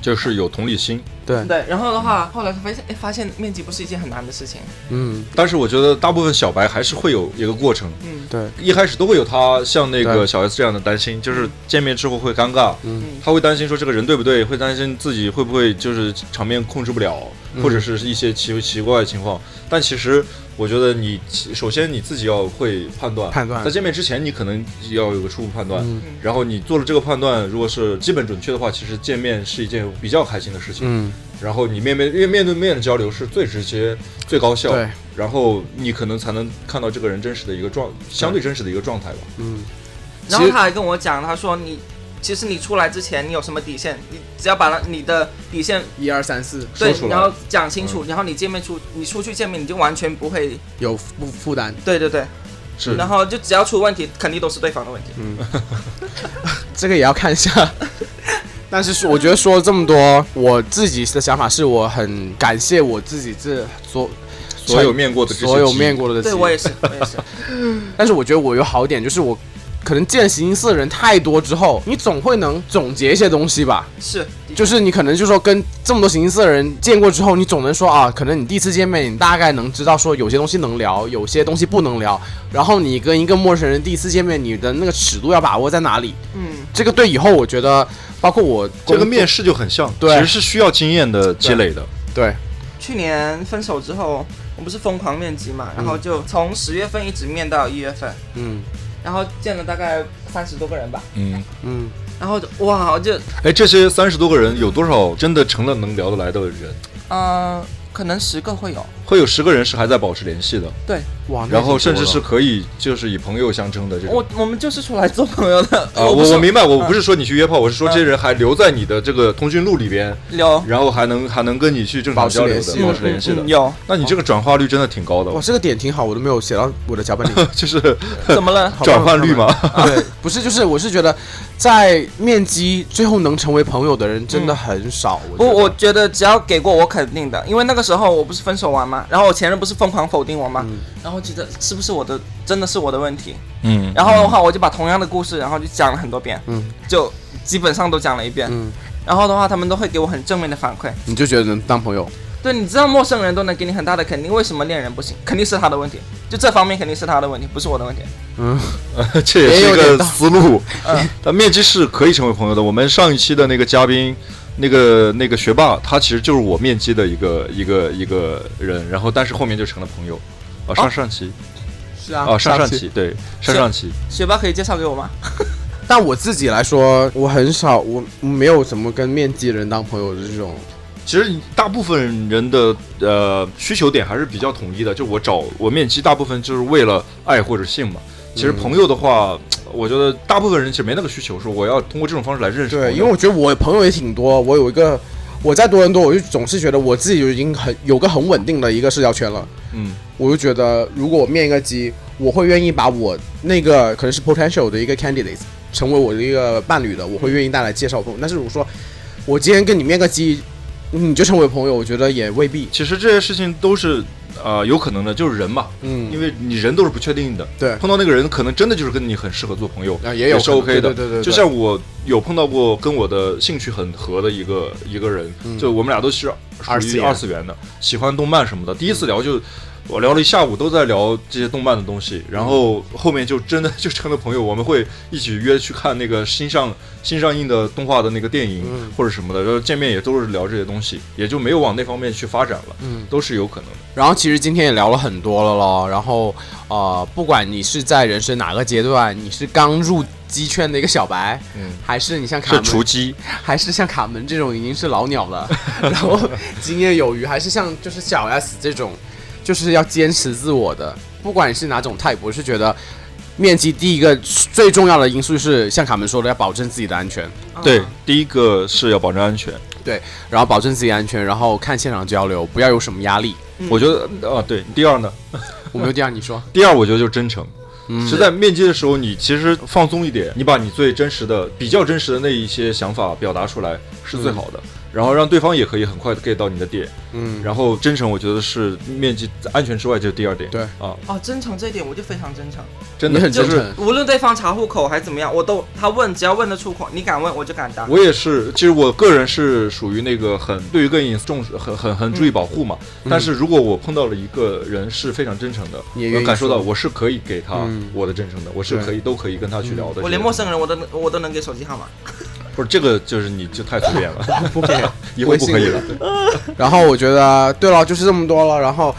就是有同理心，对，对，然后的话，后来发现，哎，发现面积不是一件很难的事情。嗯，但是我觉得大部分小白还是会有一个过程，嗯，对，一开始都会有他像那个小 S 这样的担心，就是见面之后会尴尬，嗯。他会担心说这个人对不对，会担心自己会不会就是场面控制不了，嗯。或者是一些奇奇怪的情况。但其实我觉得你首先你自己要会判断，判断。在见面之前你可能要有个初步判断，嗯。然后你做了这个判断，如果是基本准确的话，其实见面是一件比较开心的事情。嗯，然后你面面因为面对面的交流是最直接、最高效，对，然后你可能才能看到这个人真实的一个状，相对真实的一个状态吧。嗯，然后他还跟我讲，他说你其实你出来之前你有什么底线，你只要把你的底线一二三四对说出，来。然后讲清楚，然后你见面出你出去见面你就完全不会，有负负担，对对对，是，然后就只要出问题，肯定都是对方的问题。嗯。[laughs] 这个也要看一下。但是说，我觉得说了这么多，我自己的想法是我很感谢我自己这所所有面过的所有面过的对我也是，我也是。[laughs] 但是我觉得我有好点，就是我可能见形形色色的人太多之后，你总会能总结一些东西吧。是，就是你可能就说跟这么多形形色色的人见过之后，你总能说啊，可能你第一次见面，你大概能知道说有些东西能聊，有些东西不能聊。然后你跟一个陌生人第一次见面，你的那个尺度要把握在哪里？嗯，这个对以后我觉得，包括我这个面试就很像，对。其实是需要经验的积累的。对，去年分手之后，我不是疯狂面基嘛，然后就从十月份一直面到一月份，嗯。然后见了大概三十多个人吧，嗯，嗯，然后就哇，就哎，这些三十多个人有多少真的成了能聊得来的人？呃，可能十个会有，会有十个人是还在保持联系的，对哇，然后甚至是可以就是以朋友相称的这种。我我们就是出来做朋友的，啊，我 [laughs] 我明白，我不是说你去约炮，我是说这些人还留在你的这个通讯录里边，有然后还能还能跟你去正常交流的，保持联系的嗯。有，那你这个转化率真的挺高的哇，，这个点挺好，我都没有写到我的脚本里。[laughs] 就是怎么了？[laughs] 转换率吗。对，不是，就是我是觉得，在面基最后能成为朋友的人真的很少。不，觉得。我觉得只要给过我肯定的，因为那个时候我不是分手完嘛，然后我前任不是疯狂否定我嘛，然后觉得是不是我的真的是我的问题，嗯。然后的话我就把同样的故事，然后就讲了很多遍，嗯。就基本上都讲了一遍，嗯，然后的话他们都会给我很正面的反馈。你就觉得能当朋友，对，你知道陌生人都能给你很大的肯定，为什么恋人不行？肯定是他的问题，就这方面肯定是他的问题，不是我的问题。嗯 [laughs] 这也是一个思路。嗯 [laughs] 但面基是可以成为朋友的。我们上一期的那个嘉宾，那个那个学霸，他其实就是我面基的一个一个一个人，然后但是后面就成了朋友。啊，上上期是啊啊，上上期对上上期，学霸可以介绍给我吗？[laughs] 但我自己来说，我很少，我没有什么跟面基人当朋友的这种。其实大部分人的呃需求点还是比较统一的，就我找我面基，大部分就是为了爱或者性嘛。其实朋友的话，我觉得大部分人其实没那个需求，说我要通过这种方式来认识。对，因为我觉得我朋友也挺多，我有一个我在多伦多，我就总是觉得我自己就已经很有个很稳定的一个社交圈了。嗯我就觉得，如果我面一个基，我会愿意把我那个可能是 potential 的一个 candidate 成为我的一个伴侣的，我会愿意带来介绍朋友。但是如果说我今天跟你面个基，你就成为朋友，我觉得也未必。其实这些事情都是呃有可能的，就是人嘛，嗯，因为你人都是不确定的。对碰到那个人，可能真的就是跟你很适合做朋友，啊也有是 OK 的。对对对对对就像我有碰到过跟我的兴趣很合的一个一个人，就我们俩都是属于二次元二次元的，喜欢动漫什么的。第一次聊就。我聊了一下午，都在聊这些动漫的东西，然后后面就真的 [laughs] 就成了朋友。我们会一起约去看那个新上新上映的动画的那个电影、嗯或者什么的，然后见面也都是聊这些东西，也就没有往那方面去发展了。嗯，都是有可能的。然后其实今天也聊了很多了咯，然后呃，不管你是在人生哪个阶段，你是刚入鸡圈的一个小白，嗯，还是你像卡是门，雏鸡，还是像卡门这种已经是老鸟了，[laughs] 然后经验有余，还是像就是小 S 这种，就是要坚持自我的，不管你是哪种 type，我是觉得面基第一个最重要的因素就是像卡门说的，要保证自己的安全，对，第一个是要保证安全。对然后保证自己安全，然后看现场交流，不要有什么压力。我觉得啊，对。第二呢，[laughs] 我没有第二，你说。[laughs] 第二，我觉得就是真诚。嗯是在面基的时候，你其实放松一点，你把你最真实的、比较真实的那一些想法表达出来是最好的，然后让对方也可以很快的 get 到你的点。嗯，然后真诚，我觉得是面积安全之外就是第二点。对啊，哦，真诚这一点我就非常真诚，真的很真就是诚。无论对方查户口还是怎么样，我都他问只要问得出口，你敢问我就敢答。我也是，其实我个人是属于那个很对于个人隐私重视，很很很注意保护嘛。但是如果我碰到了一个人是非常真诚的，感受到我是可以给他嗯我的真诚的，我是可以都可以跟他去聊的。我连陌生人我都能我都能给手机号码。不是这个，就是你就太随便了，[laughs] 不可以。以后不可以了。然后我觉得，对了，就是这么多了。然后，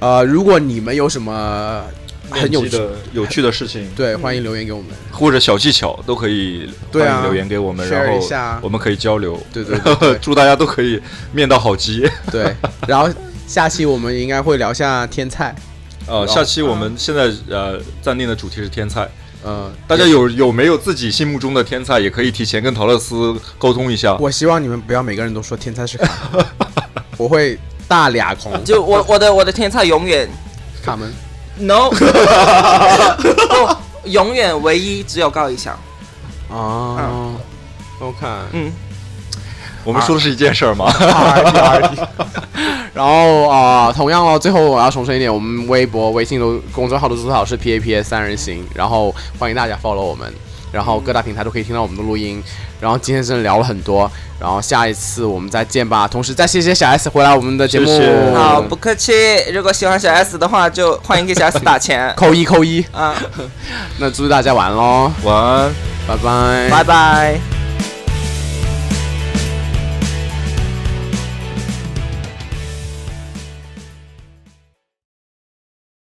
呃，如果你们有什么很有趣，的有趣的事情，对，欢迎留言给我们。或者小技巧都可以对迎留言给我们，然后我们可以交流。对对对对 [laughs] 祝大家都可以面到好鸡。对。然后下期我们应该会聊下天菜。呃，下期我们现在呃暂定的主题是天菜，呃，大家有有没有自己心目中的天才，也可以提前跟陶乐斯沟通一下。我希望你们不要每个人都说天才是卡门，[laughs] 我会大俩空。就我我的我的天才永远卡门，no，不 [laughs] 永远唯一只有高以翔。哦，OK，嗯，我们说的是一件事儿吗。[laughs] 然后啊、呃同样哦，最后我要重申一点，我们微博、微信都公众号都最好是 PAPS 三人行，然后欢迎大家 follow 我们，然后各大平台都可以听到我们的录音。然后今天真的聊了很多，然后下一次我们再见吧。同时再谢谢小 S 回来我们的节目，谢谢好，不客气。如果喜欢小 S 的话，就欢迎给小 S 打钱 [laughs] 扣一扣一。啊，[laughs] 那祝大家晚安喽，晚安。拜拜，拜拜。